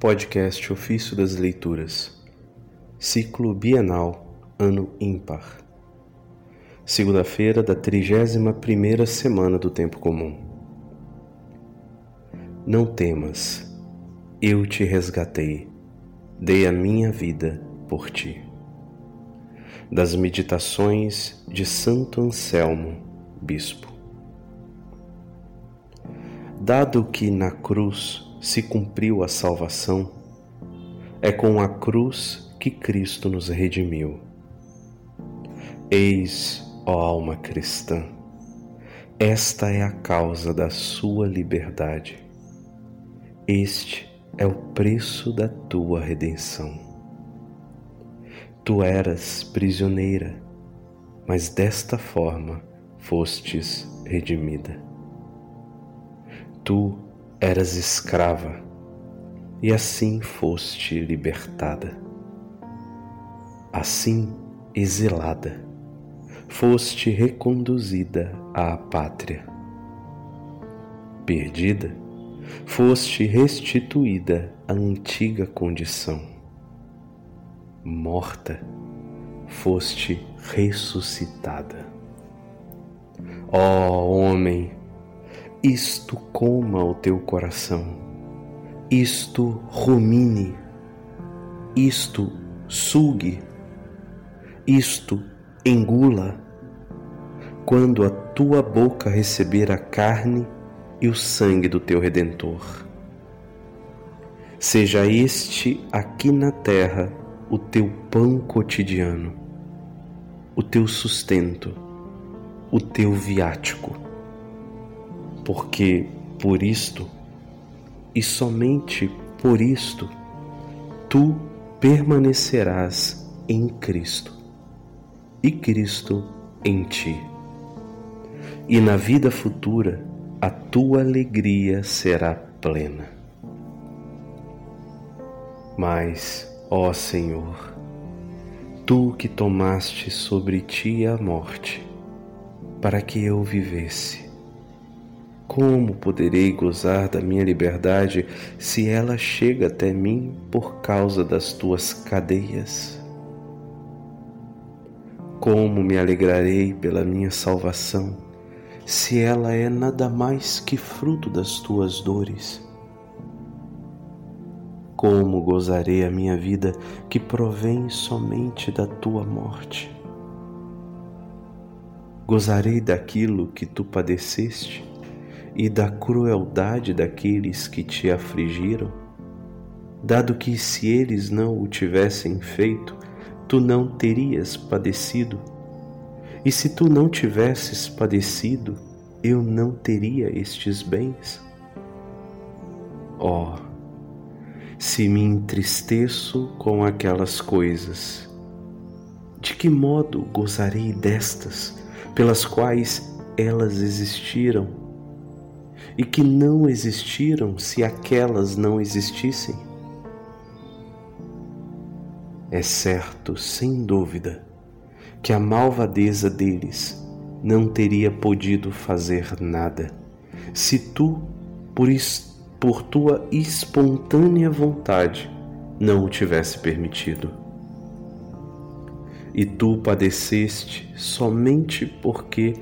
Podcast Ofício das Leituras, Ciclo Bienal, Ano Ímpar. Segunda-feira da 31ª semana do Tempo Comum. Não temas, eu te resgatei, dei a minha vida por ti. Das Meditações de Santo Anselmo, Bispo. Dado que na cruz se cumpriu a salvação, é com a cruz que Cristo nos redimiu. Eis, ó alma cristã, esta é a causa da sua liberdade. Este é o preço da tua redenção. Tu eras prisioneira, mas desta forma fostes redimida. Tu eras escrava e assim foste libertada. Assim, exilada, foste reconduzida à pátria. Perdida, foste restituída à antiga condição. Morta, foste ressuscitada. Ó oh, homem, isto coma o teu coração, isto rumine, isto sugue, isto engula, quando a tua boca receber a carne e o sangue do teu Redentor. Seja este aqui na terra o teu pão cotidiano, o teu sustento, o teu viático porque por isto, e somente por isto, tu permanecerás em Cristo, e Cristo em ti. E na vida futura, a tua alegria será plena. Mas, ó Senhor, tu que tomaste sobre ti a morte, para que eu vivesse, como poderei gozar da minha liberdade se ela chega até mim por causa das tuas cadeias? Como me alegrarei pela minha salvação se ela é nada mais que fruto das tuas dores? Como gozarei a minha vida que provém somente da tua morte? Gozarei daquilo que tu padeceste? E da crueldade daqueles que te afligiram? Dado que, se eles não o tivessem feito, tu não terias padecido. E se tu não tivesses padecido, eu não teria estes bens. Oh, se me entristeço com aquelas coisas, de que modo gozarei destas, pelas quais elas existiram e que não existiram se aquelas não existissem? É certo, sem dúvida, que a malvadeza deles não teria podido fazer nada se tu, por, por tua espontânea vontade, não o tivesse permitido. E tu padeceste somente porque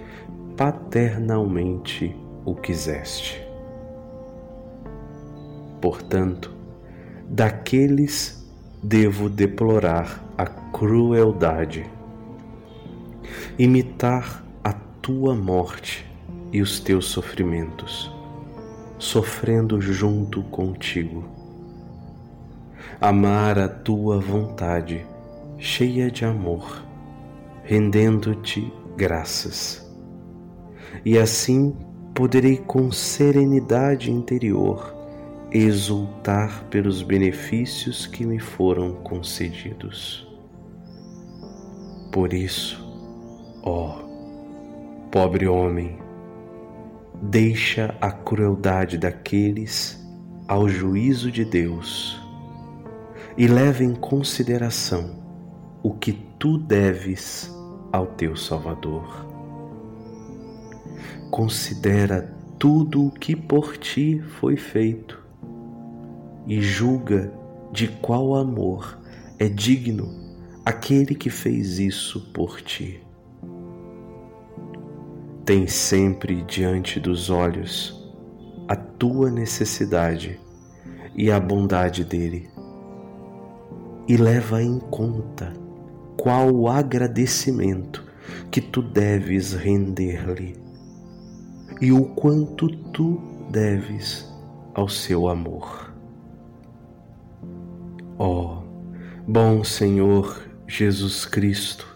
paternalmente o quiseste. Portanto, daqueles devo deplorar a crueldade, imitar a tua morte e os teus sofrimentos, sofrendo junto contigo. Amar a tua vontade, cheia de amor, rendendo-te graças, e assim poderei com serenidade interior exultar pelos benefícios que me foram concedidos. Por isso, ó pobre homem, deixa a crueldade daqueles ao juízo de Deus e leva em consideração o que tu deves ao teu Salvador considera tudo o que por ti foi feito e julga de qual amor é digno aquele que fez isso por ti. Tem sempre diante dos olhos a tua necessidade e a bondade dele, e leva em conta qual o agradecimento que tu deves render-lhe e o quanto tu deves ao seu amor. Ó, oh, bom Senhor Jesus Cristo,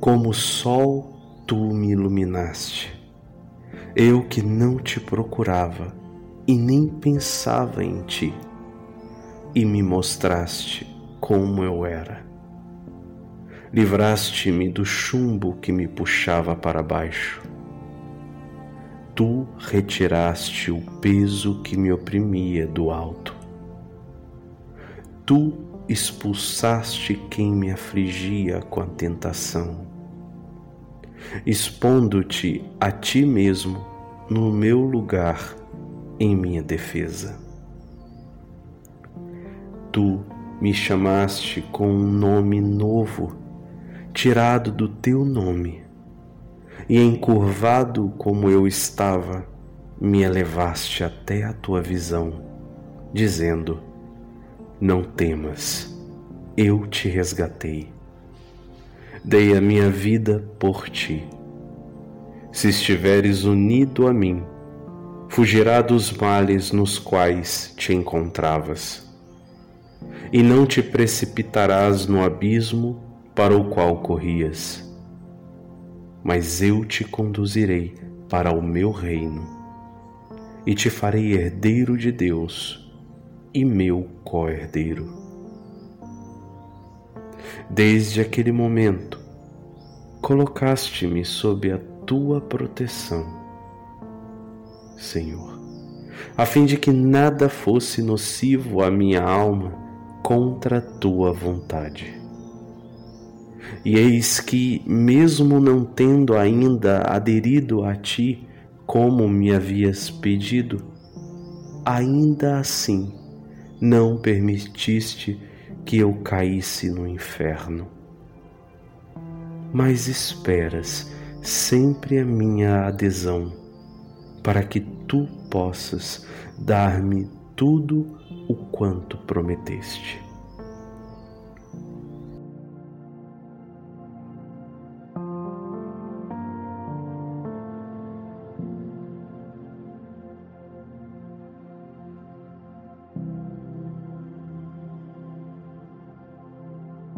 como sol tu me iluminaste, eu que não te procurava e nem pensava em ti, e me mostraste como eu era. Livraste-me do chumbo que me puxava para baixo tu retiraste o peso que me oprimia do alto. Tu expulsaste quem me afligia com a tentação, expondo-te a ti mesmo no meu lugar em minha defesa. Tu me chamaste com um nome novo, tirado do teu nome e encurvado como eu estava, me elevaste até a tua visão, dizendo: Não temas, eu te resgatei. Dei a minha vida por ti. Se estiveres unido a mim, fugirá dos males nos quais te encontravas, e não te precipitarás no abismo para o qual corrias mas eu te conduzirei para o meu reino e te farei herdeiro de Deus e meu co-herdeiro. Desde aquele momento, colocaste-me sob a tua proteção, Senhor, a fim de que nada fosse nocivo à minha alma contra a tua vontade. E eis que, mesmo não tendo ainda aderido a ti como me havias pedido, ainda assim não permitiste que eu caísse no inferno. Mas esperas sempre a minha adesão, para que tu possas dar-me tudo o quanto prometeste.